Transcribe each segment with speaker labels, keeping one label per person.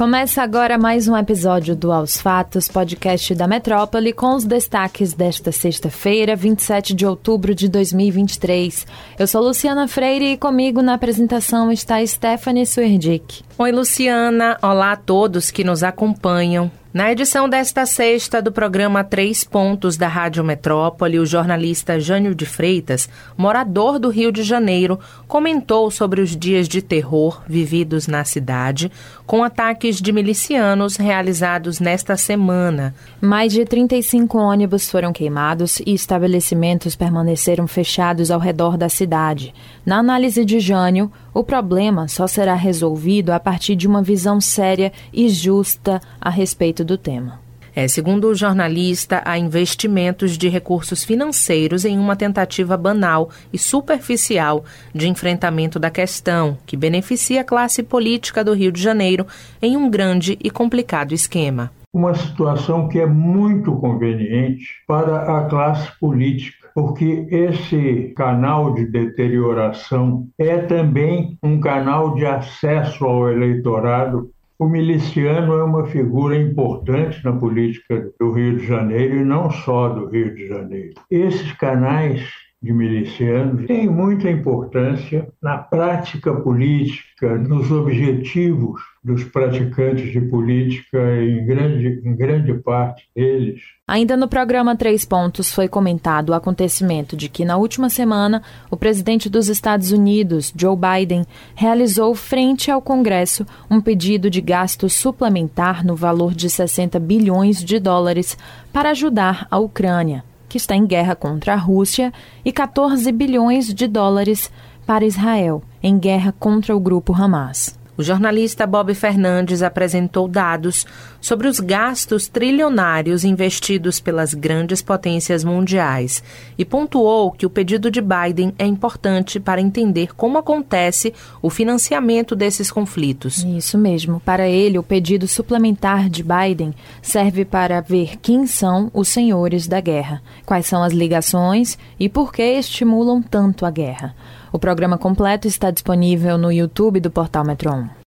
Speaker 1: Começa agora mais um episódio do Aos Fatos, podcast da Metrópole, com os destaques desta sexta-feira, 27 de outubro de 2023. Eu sou Luciana Freire e comigo na apresentação está Stephanie Suerdick.
Speaker 2: Oi, Luciana. Olá a todos que nos acompanham. Na edição desta sexta do programa Três Pontos da Rádio Metrópole, o jornalista Jânio de Freitas, morador do Rio de Janeiro, comentou sobre os dias de terror vividos na cidade, com ataques de milicianos realizados nesta semana.
Speaker 1: Mais de 35 ônibus foram queimados e estabelecimentos permaneceram fechados ao redor da cidade. Na análise de Jânio, o problema só será resolvido a partir de uma visão séria e justa a respeito do tema.
Speaker 2: É, segundo o jornalista, há investimentos de recursos financeiros em uma tentativa banal e superficial de enfrentamento da questão, que beneficia a classe política do Rio de Janeiro em um grande e complicado esquema.
Speaker 3: Uma situação que é muito conveniente para a classe política porque esse canal de deterioração é também um canal de acesso ao eleitorado. O miliciano é uma figura importante na política do Rio de Janeiro e não só do Rio de Janeiro. Esses canais de milicianos têm muita importância na prática política, nos objetivos dos praticantes de política, em grande, em grande parte deles.
Speaker 1: Ainda no programa Três Pontos foi comentado o acontecimento de que, na última semana, o presidente dos Estados Unidos, Joe Biden, realizou frente ao Congresso um pedido de gasto suplementar no valor de 60 bilhões de dólares para ajudar a Ucrânia que está em guerra contra a Rússia, e 14 bilhões de dólares para Israel, em guerra contra o grupo Hamas.
Speaker 2: O jornalista Bob Fernandes apresentou dados sobre os gastos trilionários investidos pelas grandes potências mundiais e pontuou que o pedido de Biden é importante para entender como acontece o financiamento desses conflitos.
Speaker 1: Isso mesmo. Para ele, o pedido suplementar de Biden serve para ver quem são os senhores da guerra, quais são as ligações e por que estimulam tanto a guerra. O programa completo está disponível no YouTube do Portal Metron.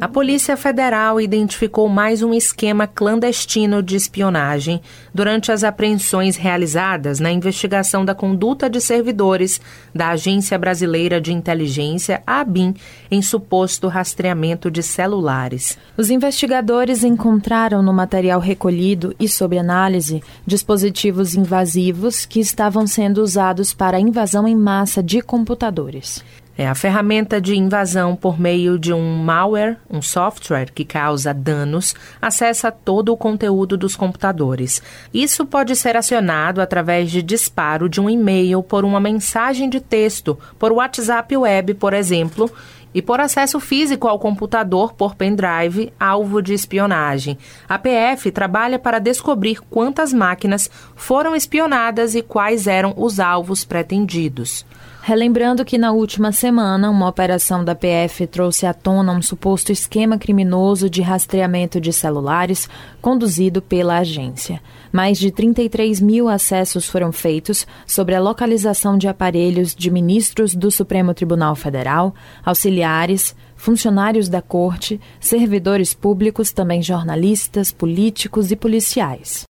Speaker 2: A Polícia Federal identificou mais um esquema clandestino de espionagem durante as apreensões realizadas na investigação da conduta de servidores da Agência Brasileira de Inteligência, ABIN, em suposto rastreamento de celulares.
Speaker 1: Os investigadores encontraram no material recolhido e sob análise dispositivos invasivos que estavam sendo usados para a invasão em massa de computadores.
Speaker 2: É a ferramenta de invasão por meio de um malware, um software que causa danos, acessa todo o conteúdo dos computadores. Isso pode ser acionado através de disparo de um e-mail por uma mensagem de texto, por WhatsApp Web, por exemplo, e por acesso físico ao computador por pendrive, alvo de espionagem. A PF trabalha para descobrir quantas máquinas foram espionadas e quais eram os alvos pretendidos.
Speaker 1: Relembrando que na última semana, uma operação da PF trouxe à tona um suposto esquema criminoso de rastreamento de celulares conduzido pela agência. Mais de 33 mil acessos foram feitos sobre a localização de aparelhos de ministros do Supremo Tribunal Federal, auxiliares, funcionários da corte, servidores públicos, também jornalistas, políticos e policiais.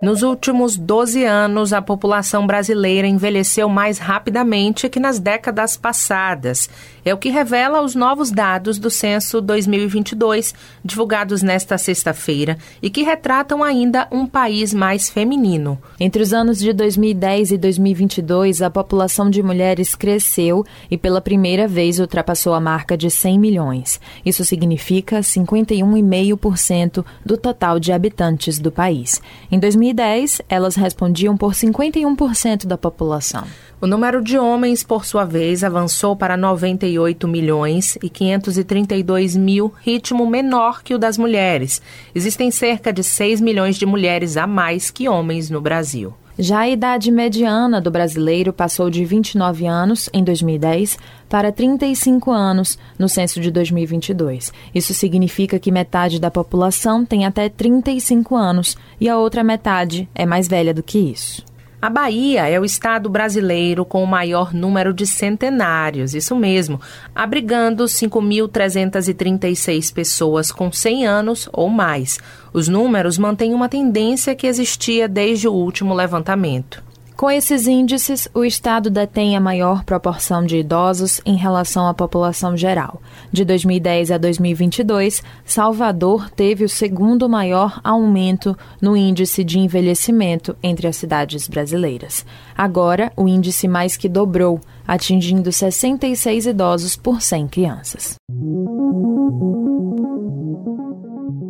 Speaker 2: Nos últimos 12 anos, a população brasileira envelheceu mais rapidamente que nas décadas passadas. É o que revela os novos dados do Censo 2022, divulgados nesta sexta-feira, e que retratam ainda um país mais feminino.
Speaker 1: Entre os anos de 2010 e 2022, a população de mulheres cresceu e pela primeira vez ultrapassou a marca de 100 milhões. Isso significa 51,5% do total de habitantes do país. Em 2000 2010, elas respondiam por 51% da população.
Speaker 2: O número de homens, por sua vez, avançou para 98 milhões e 532 mil, ritmo menor que o das mulheres. Existem cerca de 6 milhões de mulheres a mais que homens no Brasil.
Speaker 1: Já a idade mediana do brasileiro passou de 29 anos em 2010 para 35 anos no censo de 2022. Isso significa que metade da população tem até 35 anos e a outra metade é mais velha do que isso.
Speaker 2: A Bahia é o estado brasileiro com o maior número de centenários, isso mesmo, abrigando 5.336 pessoas com 100 anos ou mais. Os números mantêm uma tendência que existia desde o último levantamento.
Speaker 1: Com esses índices, o Estado detém a maior proporção de idosos em relação à população geral. De 2010 a 2022, Salvador teve o segundo maior aumento no índice de envelhecimento entre as cidades brasileiras. Agora, o índice mais que dobrou, atingindo 66 idosos por 100 crianças.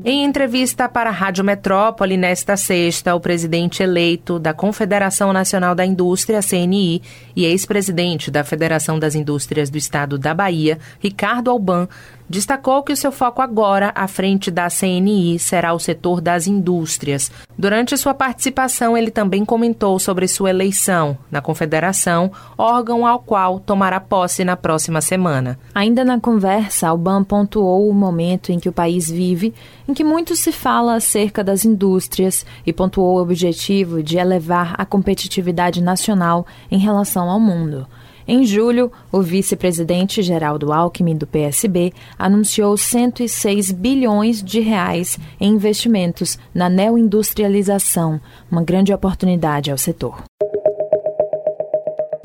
Speaker 2: Em entrevista para a Rádio Metrópole nesta sexta, o presidente eleito da Confederação Nacional da Indústria, CNI, e ex-presidente da Federação das Indústrias do Estado da Bahia, Ricardo Alban, destacou que o seu foco agora, à frente da CNI, será o setor das indústrias. Durante sua participação, ele também comentou sobre sua eleição na Confederação, órgão ao qual tomará posse na próxima semana.
Speaker 1: Ainda na conversa, Alban pontuou o momento em que o país vive, em que muito se fala acerca das indústrias e pontuou o objetivo de elevar a competitividade nacional em relação ao mundo. Em julho, o vice-presidente Geraldo Alckmin, do PSB, anunciou 106 bilhões de reais em investimentos na neoindustrialização, uma grande oportunidade ao setor.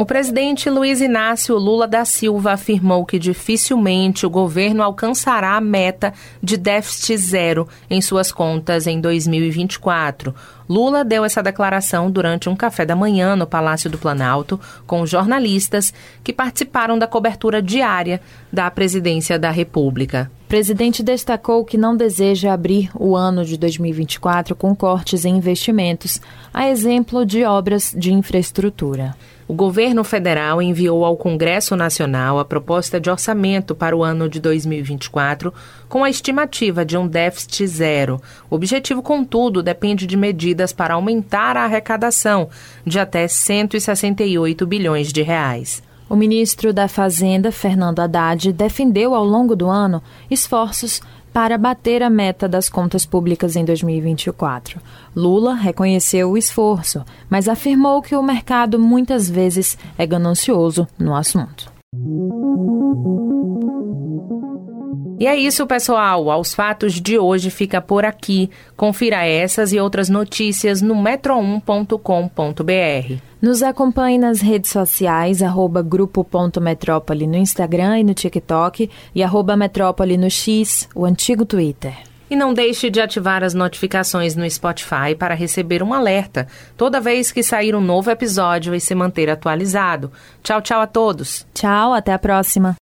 Speaker 2: O presidente Luiz Inácio Lula da Silva afirmou que dificilmente o governo alcançará a meta de déficit zero em suas contas em 2024. Lula deu essa declaração durante um café da manhã no Palácio do Planalto com jornalistas que participaram da cobertura diária da presidência da República.
Speaker 1: Presidente destacou que não deseja abrir o ano de 2024 com cortes em investimentos, a exemplo de obras de infraestrutura.
Speaker 2: O governo federal enviou ao Congresso Nacional a proposta de orçamento para o ano de 2024 com a estimativa de um déficit zero. O objetivo, contudo, depende de medidas para aumentar a arrecadação de até 168 bilhões de reais.
Speaker 1: O ministro da Fazenda, Fernando Haddad, defendeu ao longo do ano esforços para bater a meta das contas públicas em 2024. Lula reconheceu o esforço, mas afirmou que o mercado muitas vezes é ganancioso no assunto.
Speaker 2: E é isso, pessoal. Aos fatos de hoje fica por aqui. Confira essas e outras notícias no metro1.com.br.
Speaker 1: Nos acompanhe nas redes sociais, arroba grupo.metrópole no Instagram e no TikTok e arroba metrópole no X, o antigo Twitter.
Speaker 2: E não deixe de ativar as notificações no Spotify para receber um alerta toda vez que sair um novo episódio e se manter atualizado. Tchau, tchau a todos.
Speaker 1: Tchau, até a próxima.